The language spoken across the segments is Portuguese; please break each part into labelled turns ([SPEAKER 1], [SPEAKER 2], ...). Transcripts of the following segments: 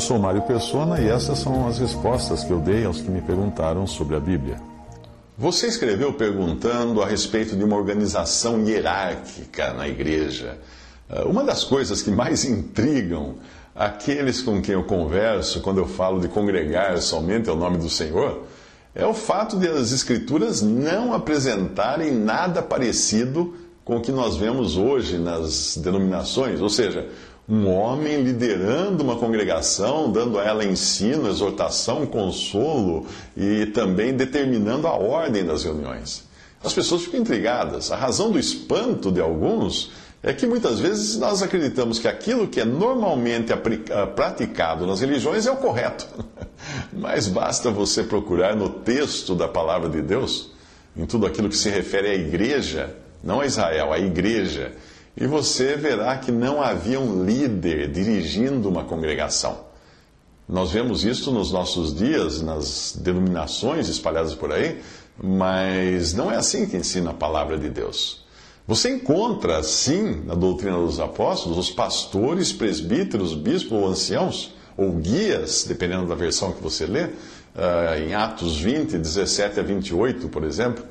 [SPEAKER 1] Eu sou Mário Persona e essas são as respostas que eu dei aos que me perguntaram sobre a Bíblia. Você escreveu perguntando a respeito de uma organização hierárquica na igreja. Uh, Uma das coisas que mais intrigam aqueles com quem eu converso quando eu falo de congregar somente ao nome do Senhor é o fato de as Escrituras não apresentarem nada parecido com o que nós vemos hoje nas denominações, ou seja, um homem liderando uma congregação, dando a ela ensino, exortação, consolo e também determinando a ordem das reuniões. As pessoas ficam intrigadas. A razão do espanto de alguns é que muitas vezes nós acreditamos que aquilo que é normalmente ah, praticado nas religiões é o correto. Mas basta você procurar no texto da palavra de Deus, em tudo aquilo que se refere à igreja, não a Israel, à igreja, e você verá que não havia um líder dirigindo uma congregação. Nós vemos isso nos nossos dias, nas denominações espalhadas por aí, mas não é assim que ensina a palavra de Deus. Você encontra, sim, na doutrina dos apóstolos, os pastores, presbíteros, bispos ou anciãos, ou guias, dependendo da versão que você lê, em Atos 20, 17 a 28, por exemplo,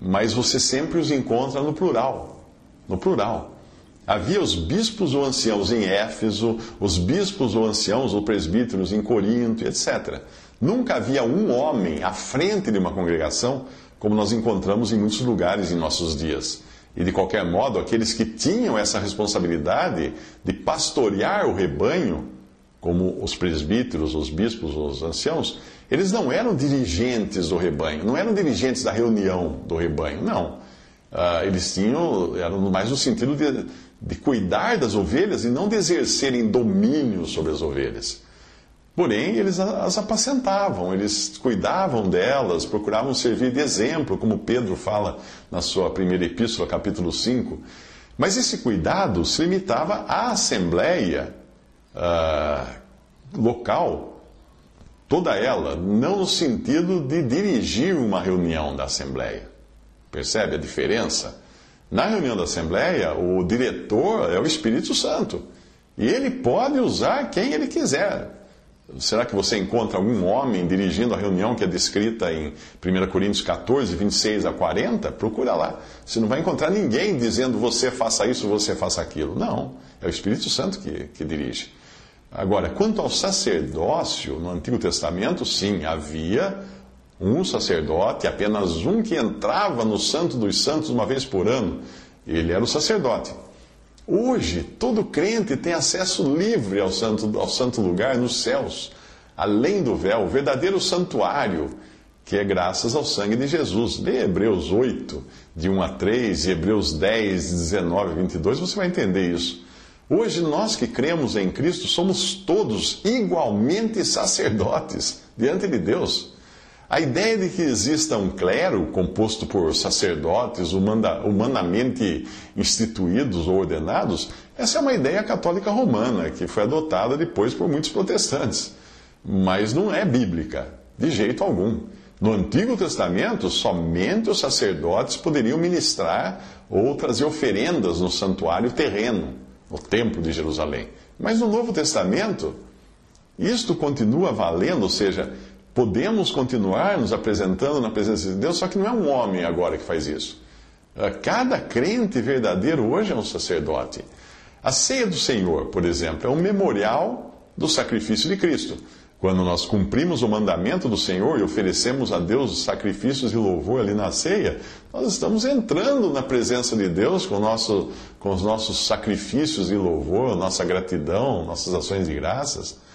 [SPEAKER 1] mas você sempre os encontra no plural. No plural. Havia os bispos ou anciãos em Éfeso, os bispos ou anciãos ou presbíteros em Corinto, etc. Nunca havia um homem à frente de uma congregação, como nós encontramos em muitos lugares em nossos dias. E de qualquer modo, aqueles que tinham essa responsabilidade de pastorear o rebanho, como os presbíteros, os bispos, os anciãos, eles não eram dirigentes do rebanho, não eram dirigentes da reunião do rebanho, não. Uh, eles tinham, eram mais no sentido de, de cuidar das ovelhas e não de exercerem domínio sobre as ovelhas. Porém, eles as apacentavam, eles cuidavam delas, procuravam servir de exemplo, como Pedro fala na sua primeira epístola, capítulo 5. Mas esse cuidado se limitava à assembleia uh, local, toda ela, não no sentido de dirigir uma reunião da assembleia. Percebe a diferença? Na reunião da Assembleia, o diretor é o Espírito Santo. E ele pode usar quem ele quiser. Será que você encontra algum homem dirigindo a reunião que é descrita em 1 Coríntios 14, 26 a 40? Procura lá. Você não vai encontrar ninguém dizendo você faça isso, você faça aquilo. Não. É o Espírito Santo que, que dirige. Agora, quanto ao sacerdócio, no Antigo Testamento, sim, havia um sacerdote, apenas um que entrava no Santo dos Santos uma vez por ano. Ele era o sacerdote. Hoje, todo crente tem acesso livre ao santo, ao santo lugar nos céus, além do véu, o verdadeiro santuário, que é graças ao sangue de Jesus. Lê Hebreus 8, de 1 a 3, e Hebreus 10, 19 a 22, você vai entender isso. Hoje, nós que cremos em Cristo somos todos igualmente sacerdotes diante de Deus. A ideia de que exista um clero composto por sacerdotes humanamente instituídos ou ordenados, essa é uma ideia católica romana que foi adotada depois por muitos protestantes. Mas não é bíblica, de jeito algum. No Antigo Testamento, somente os sacerdotes poderiam ministrar ou trazer oferendas no santuário terreno, no Templo de Jerusalém. Mas no Novo Testamento, isto continua valendo, ou seja, Podemos continuar nos apresentando na presença de Deus, só que não é um homem agora que faz isso. Ah, cada crente verdadeiro hoje é um sacerdote. A ceia do Senhor, por exemplo, é um memorial do sacrifício de Cristo. Quando nós cumprimos o mandamento do Senhor e oferecemos a Deus sacrifícios de louvor ali na ceia, nós estamos entrando na presença de Deus com, nosso, com os nossos sacrifícios de louvor, nossa gratidão, nossas ações de graças.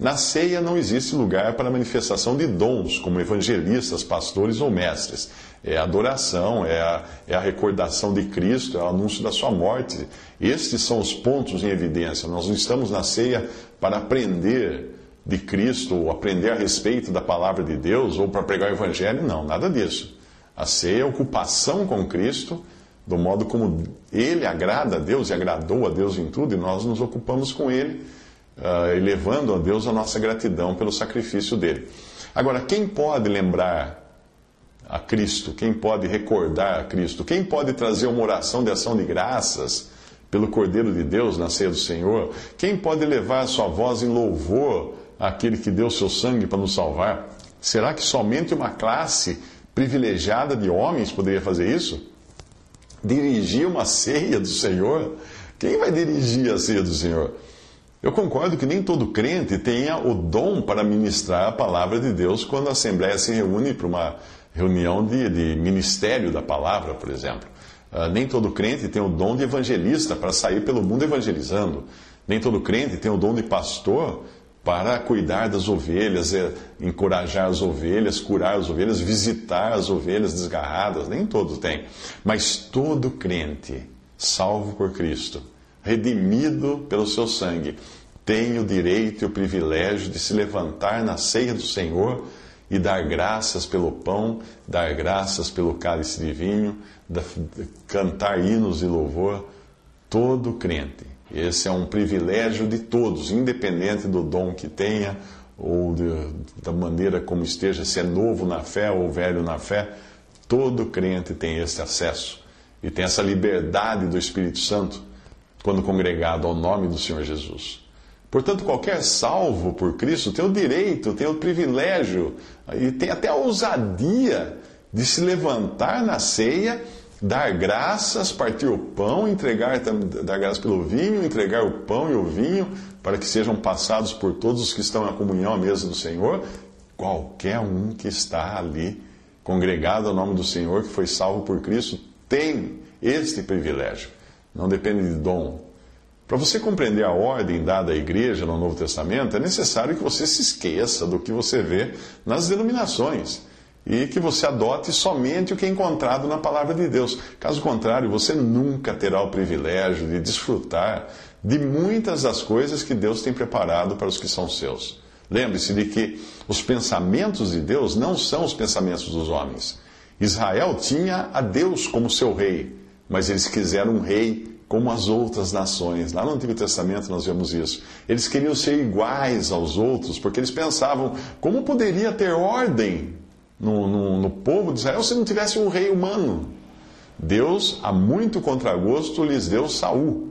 [SPEAKER 1] Na ceia não existe lugar para manifestação de dons, como evangelistas, pastores ou mestres. é a adoração, é a, é a recordação de Cristo, é o anúncio da sua morte. Estes são os pontos em evidência. Nós não estamos na ceia para aprender de Cristo, ou aprender a respeito da palavra de Deus, ou para pregar o Evangelho, não, nada disso. A ceia é ocupação com Cristo, do modo como Ele agrada a Deus e agradou a Deus em tudo, e nós nos ocupamos com Ele, uh, elevando a Deus a nossa gratidão pelo sacrifício dele. Agora, quem pode lembrar a Cristo? Quem pode recordar a Cristo? Quem pode trazer uma oração de ação de graças pelo Cordeiro de Deus na ceia do Senhor? Quem pode levar a sua voz em louvor àquele que deu seu sangue para nos salvar? Será que somente uma classe privilegiada de homens poderia fazer isso? Dirigir uma ceia do Senhor? Quem vai dirigir a ceia do Senhor? Eu concordo que nem todo crente tenha o dom para ministrar a palavra de Deus quando a Assembleia se reúne para uma reunião de, de ministério da palavra, por exemplo. Uh, nem todo crente tem o dom de evangelista para sair pelo mundo evangelizando. Nem todo crente tem o dom de pastor para cuidar das ovelhas, é, encorajar as ovelhas, curar as ovelhas, visitar as ovelhas desgarradas. Nem todos têm. Mas todo crente, salvo por Cristo, redimido pelo seu sangue, tem o direito e o privilégio de se levantar na ceia do Senhor e dar graças pelo pão, dar graças pelo cálice de vinho, cantar hinos de louvor, todo crente. Esse é um privilégio de todos, independente do dom que tenha ou de, da maneira como esteja, se é novo na fé ou velho na fé, todo crente tem esse acesso e tem essa liberdade do Espírito Santo quando congregado ao nome do Senhor Jesus. Portanto, qualquer salvo por Cristo tem o direito, tem o privilégio e tem até a ousadia de se levantar na ceia, dar graças, partir o pão, entregar, dar graças pelo vinho, entregar o pão e o vinho para que sejam passados por todos os que estão na comunhão à mesa do Senhor. Qualquer um que está ali, congregado ao nome do Senhor, que foi salvo por Cristo, tem este privilégio não depende de dom. Para você compreender a ordem dada à igreja no Novo Testamento, é necessário que você se esqueça do que você vê nas denominações e que você adote somente o que é encontrado na palavra de Deus. Caso contrário, você nunca terá o privilégio de desfrutar de muitas das coisas que Deus tem preparado para os que são seus. Lembre-se de que os pensamentos de Deus não são os pensamentos dos homens. Israel tinha a Deus como seu rei mas eles quiseram um rei como as outras nações. Lá no Antigo Testamento nós vemos isso. Eles queriam ser iguais aos outros, porque eles pensavam como poderia ter ordem no, no, no povo de Israel se não tivesse um rei humano. Deus, a muito contragosto, lhes deu Saul.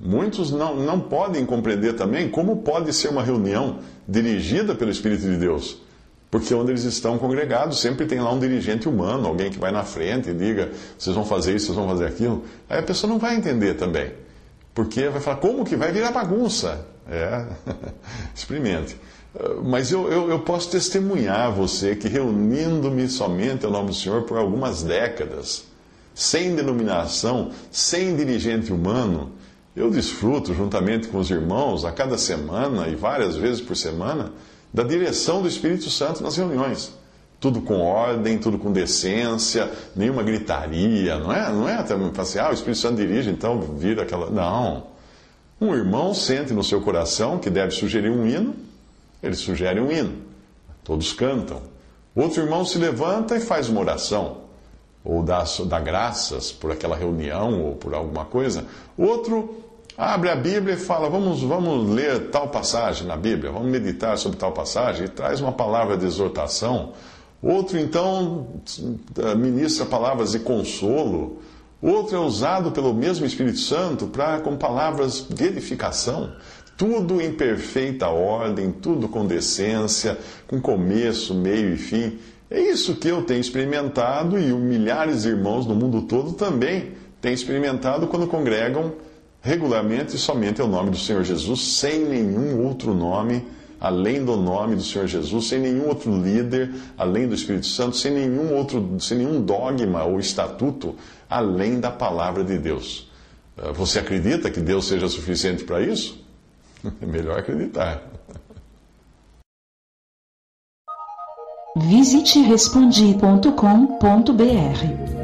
[SPEAKER 1] Muitos não, não podem compreender também como pode ser uma reunião dirigida pelo Espírito de Deus. Porque onde eles estão congregados, sempre tem lá um dirigente humano, alguém que vai na frente e diga: vocês vão fazer isso, vocês vão fazer aquilo. Aí a pessoa não vai entender também. Porque vai falar: como que vai virar bagunça? É, experimente. Mas eu, eu, eu posso testemunhar você que reunindo-me somente ao nome do Senhor por algumas décadas, sem denominação, sem dirigente humano, eu desfruto juntamente com os irmãos a cada semana e várias vezes por semana da direção do Espírito Santo nas reuniões. Tudo com ordem, tudo com decência, nenhuma gritaria, não é? Não é até assim, ah, o Espírito Santo dirige, então vira aquela. Não. Um irmão sente no seu coração que deve sugerir um hino, ele sugere um hino. Todos cantam. Outro irmão se levanta e faz uma oração, ou dá, dá graças por aquela reunião ou por alguma coisa. Outro abre a Bíblia e fala: vamos, vamos ler tal passagem na Bíblia, vamos meditar sobre tal passagem, e traz uma palavra de exortação. Outro, então, ministra palavras de consolo. Outro é usado pelo mesmo Espírito Santo para com palavras de edificação. Tudo em perfeita ordem, tudo com decência, com começo, meio e fim. É isso que eu tenho experimentado e milhares de irmãos no mundo todo também têm experimentado quando congregam regularmente somente o nome do Senhor Jesus, sem nenhum outro nome além do nome do Senhor Jesus, sem nenhum outro líder além do Espírito Santo, sem nenhum outro, sem nenhum dogma ou estatuto além da palavra de Deus. Ah, você acredita que Deus seja suficiente para isso? É melhor acreditar.
[SPEAKER 2] Visite respondi.com.br.